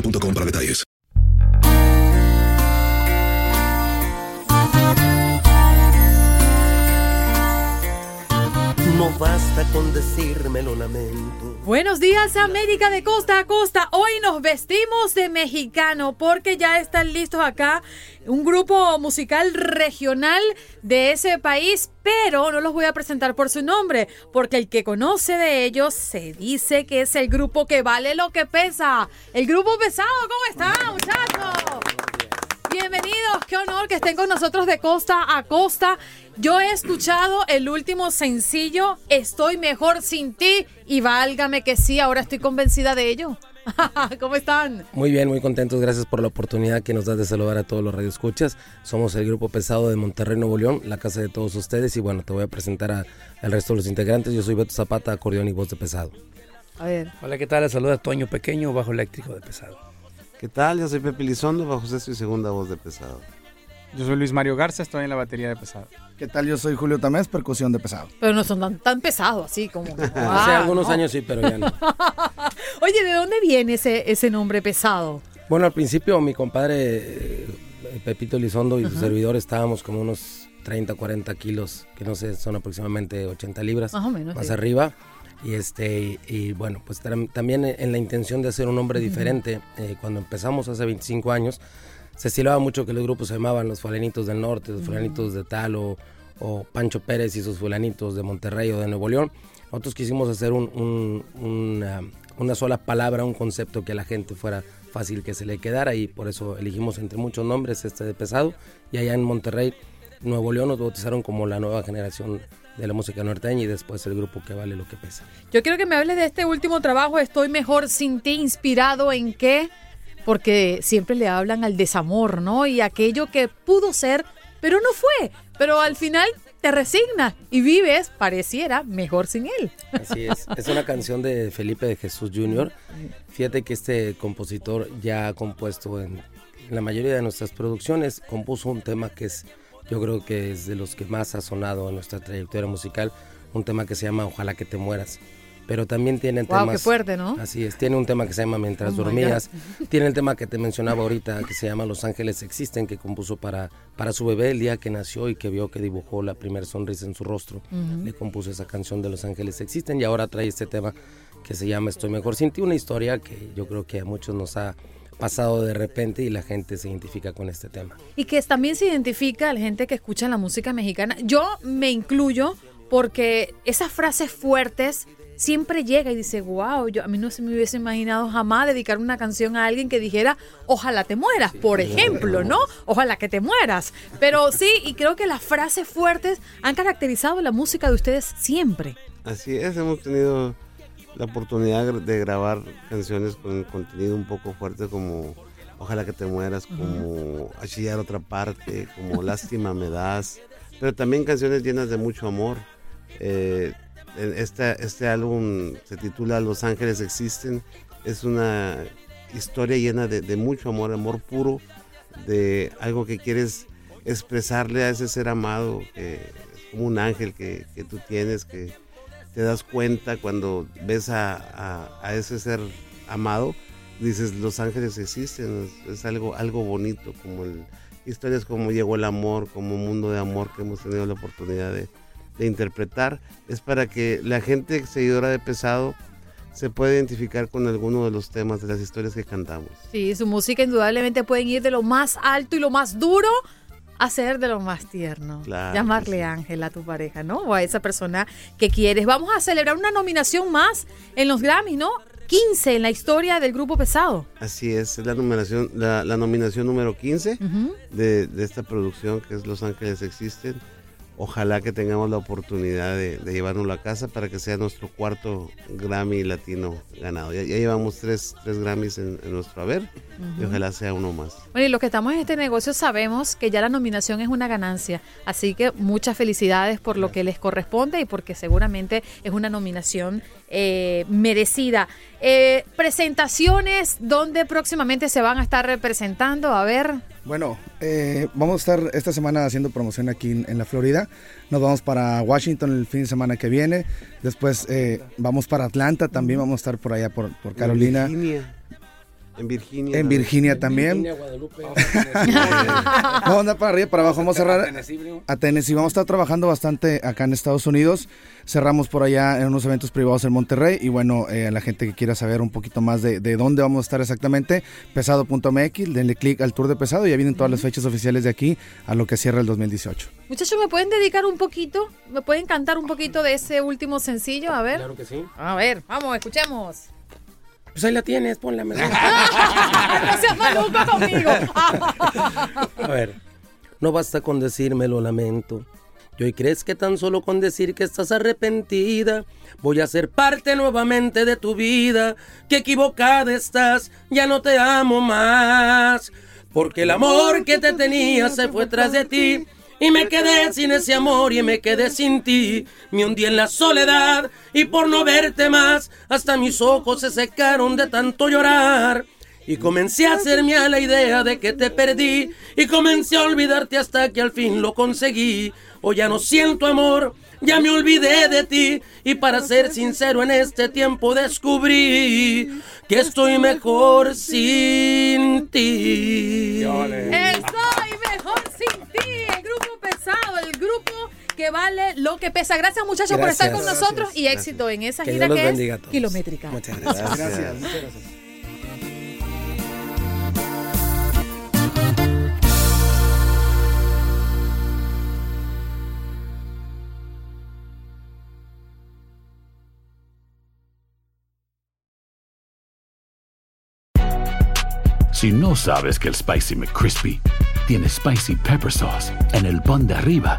boostmobile.com para detalles. Basta con decirme lo lamento. Buenos días América de costa a costa. Hoy nos vestimos de mexicano porque ya están listos acá un grupo musical regional de ese país, pero no los voy a presentar por su nombre porque el que conoce de ellos se dice que es el grupo que vale lo que pesa. El grupo pesado, ¿cómo está muchachos? Bienvenidos, qué honor que estén con nosotros de costa a costa. Yo he escuchado el último sencillo, Estoy mejor sin ti, y válgame que sí, ahora estoy convencida de ello. ¿Cómo están? Muy bien, muy contentos. Gracias por la oportunidad que nos das de saludar a todos los radioescuchas. Somos el grupo pesado de Monterrey, Nuevo León, la casa de todos ustedes. Y bueno, te voy a presentar a- al resto de los integrantes. Yo soy Beto Zapata, acordeón y voz de pesado. A ver. Hola, ¿qué tal? Les saluda Toño Pequeño, bajo eléctrico de pesado. ¿Qué tal? Yo soy Pepe Lizondo, bajo sexto y segunda voz de pesado. Yo soy Luis Mario Garza, estoy en la batería de pesado. ¿Qué tal? Yo soy Julio Tamés, percusión de pesado. Pero no son tan, tan pesados así como... Hace Ah, algunos no. años sí, pero ya no. Oye, ¿de dónde viene ese, ese nombre pesado? Bueno, al principio mi compadre eh, Pepito Lizondo y su servidor estábamos como unos 30, 40 kilos, que no sé, son aproximadamente 80 libras. Más o menos, Más sí. arriba. Y, este, y, bueno, pues tam- también en la intención de hacer un nombre Ujú. diferente, eh, cuando empezamos hace 25 años, se estilaba mucho que los grupos se llamaban los fulanitos del norte, los fulanitos de tal o, o Pancho Pérez y sus fulanitos de Monterrey o de Nuevo León. Nosotros quisimos hacer un- un- una, una sola palabra, un concepto que a la gente fuera fácil que se le quedara y por eso elegimos entre muchos nombres este de pesado y allá en Monterrey, Nuevo León nos bautizaron como la nueva generación de la música norteña y después el grupo que vale lo que pesa. Yo quiero que me hables de este último trabajo, Estoy mejor sin ti, inspirado en qué, porque siempre le hablan al desamor, ¿no? Y aquello que pudo ser, pero no fue. Pero al final te resignas y vives, pareciera, mejor sin él. Así es. Es una canción de Felipe de Jesús Jr. Fíjate que este compositor ya ha compuesto en la mayoría de nuestras producciones, compuso un tema que es, yo creo que es de los que más ha sonado en nuestra trayectoria musical, un tema que se llama Ojalá que te mueras. Pero también tiene Guau, temas. qué fuerte, ¿no? Así es. Tiene un tema que se llama Mientras Oh dormías. Tiene el tema que te mencionaba ahorita que se llama Los Ángeles Existen, que compuso para, para su bebé el día que nació y que vio que dibujó la primera sonrisa en su rostro. Le compuso esa canción de Los Ángeles Existen y ahora trae este tema que se llama Estoy Mejor Sin Ti, una historia que yo creo que a muchos nos ha pasado de repente y la gente se identifica con este tema. Y que también se identifica a la gente que escucha la música mexicana. Yo me incluyo porque esas frases fuertes siempre llega y dice, wow, yo a mí no se me hubiese imaginado jamás dedicar una canción a alguien que dijera, ojalá te mueras, por ejemplo, ¿no? Ojalá que te mueras. Pero sí, y creo que las frases fuertes han caracterizado la música de ustedes siempre. Así es, hemos tenido la oportunidad de grabar canciones con contenido un poco fuerte como Ojalá que te mueras, como A chillar otra parte, como Lástima me das, pero también canciones llenas de mucho amor. Eh, este, este álbum se titula Los Ángeles Existen, es una historia llena de, mucho amor, amor puro, de algo que quieres expresarle a ese ser amado, que es como un ángel que, que tú tienes, que te das cuenta cuando ves a, a, ese ser amado, dices, los ángeles existen, es, algo, algo bonito, como el, historias como Llegó el Amor, como Mundo de Amor que hemos tenido la oportunidad de, de interpretar, es para que la gente seguidora de Pesado se pueda identificar con alguno de los temas de las historias que cantamos. Sí, su música indudablemente pueden ir de lo más alto y lo más duro hacer de lo más tierno. Llamarle Ángel a tu pareja, ¿no? O a esa persona que quieres. Vamos a celebrar una nominación más en los Grammy, ¿no? 15 en la historia del grupo pesado. Así es, es la nominación, la, nominación número 15 de, de, esta producción que es Los Ángeles Existen ojalá que tengamos la oportunidad de, llevarnos a casa para que sea nuestro cuarto Grammy latino ganado. Ya, llevamos tres, tres, Grammys en, nuestro haber y ojalá sea uno más. Bueno, y los que estamos en este negocio sabemos que ya la nominación es una ganancia, así que muchas felicidades por lo que les corresponde y porque seguramente es una nominación eh, merecida. Eh, presentaciones, ¿dónde próximamente se van a estar representando? A ver. Bueno, eh, vamos a estar esta semana haciendo promoción aquí en, la Florida. Nos vamos para Washington el fin de semana que viene. Después eh, vamos para Atlanta también. Vamos a estar por allá por, por Carolina. En Virginia. En Virginia también. vamos a andar para arriba, para abajo. Vamos a cerrar a Tennessee. Vamos a estar trabajando bastante acá en Estados Unidos. Cerramos por allá en unos eventos privados en Monterrey. Y bueno, eh, a la gente que quiera saber un poquito más de, dónde vamos a estar exactamente, pesado.mx, denle clic al tour de pesado. Ya vienen todas las fechas oficiales de aquí a lo que cierra el 2018. Muchachos, ¿me pueden dedicar un poquito? ¿Me pueden cantar un poquito de ese último sencillo? A ver. Claro que sí. A ver, vamos, escuchemos. Pues ahí la tienes, ponla no seas maluco conmigo. A ver, no basta con decirme lo lamento. Y hoy crees que tan solo con decir que estás arrepentida, voy a ser parte nuevamente de tu vida. Que equivocada estás, ya no te amo más. Porque el amor que te tenía se fue tras de ti y me quedé sin ese amor y me quedé sin ti. Me hundí en la soledad y por no verte más, hasta mis ojos se secaron de tanto llorar. Y comencé a hacerme a la idea de que te perdí y comencé a olvidarte hasta que al fin lo conseguí. Hoy ya no siento amor, ya me olvidé de ti y para ser sincero en este tiempo descubrí que estoy mejor sin ti. Estoy que vale lo que pesa. Gracias muchachos por estar con nosotros y éxito en esa gira que es kilométrica. Muchas gracias. gracias. Muchas gracias. Si no sabes que el Spicy McCrispy tiene Spicy Pepper Sauce en el pan de arriba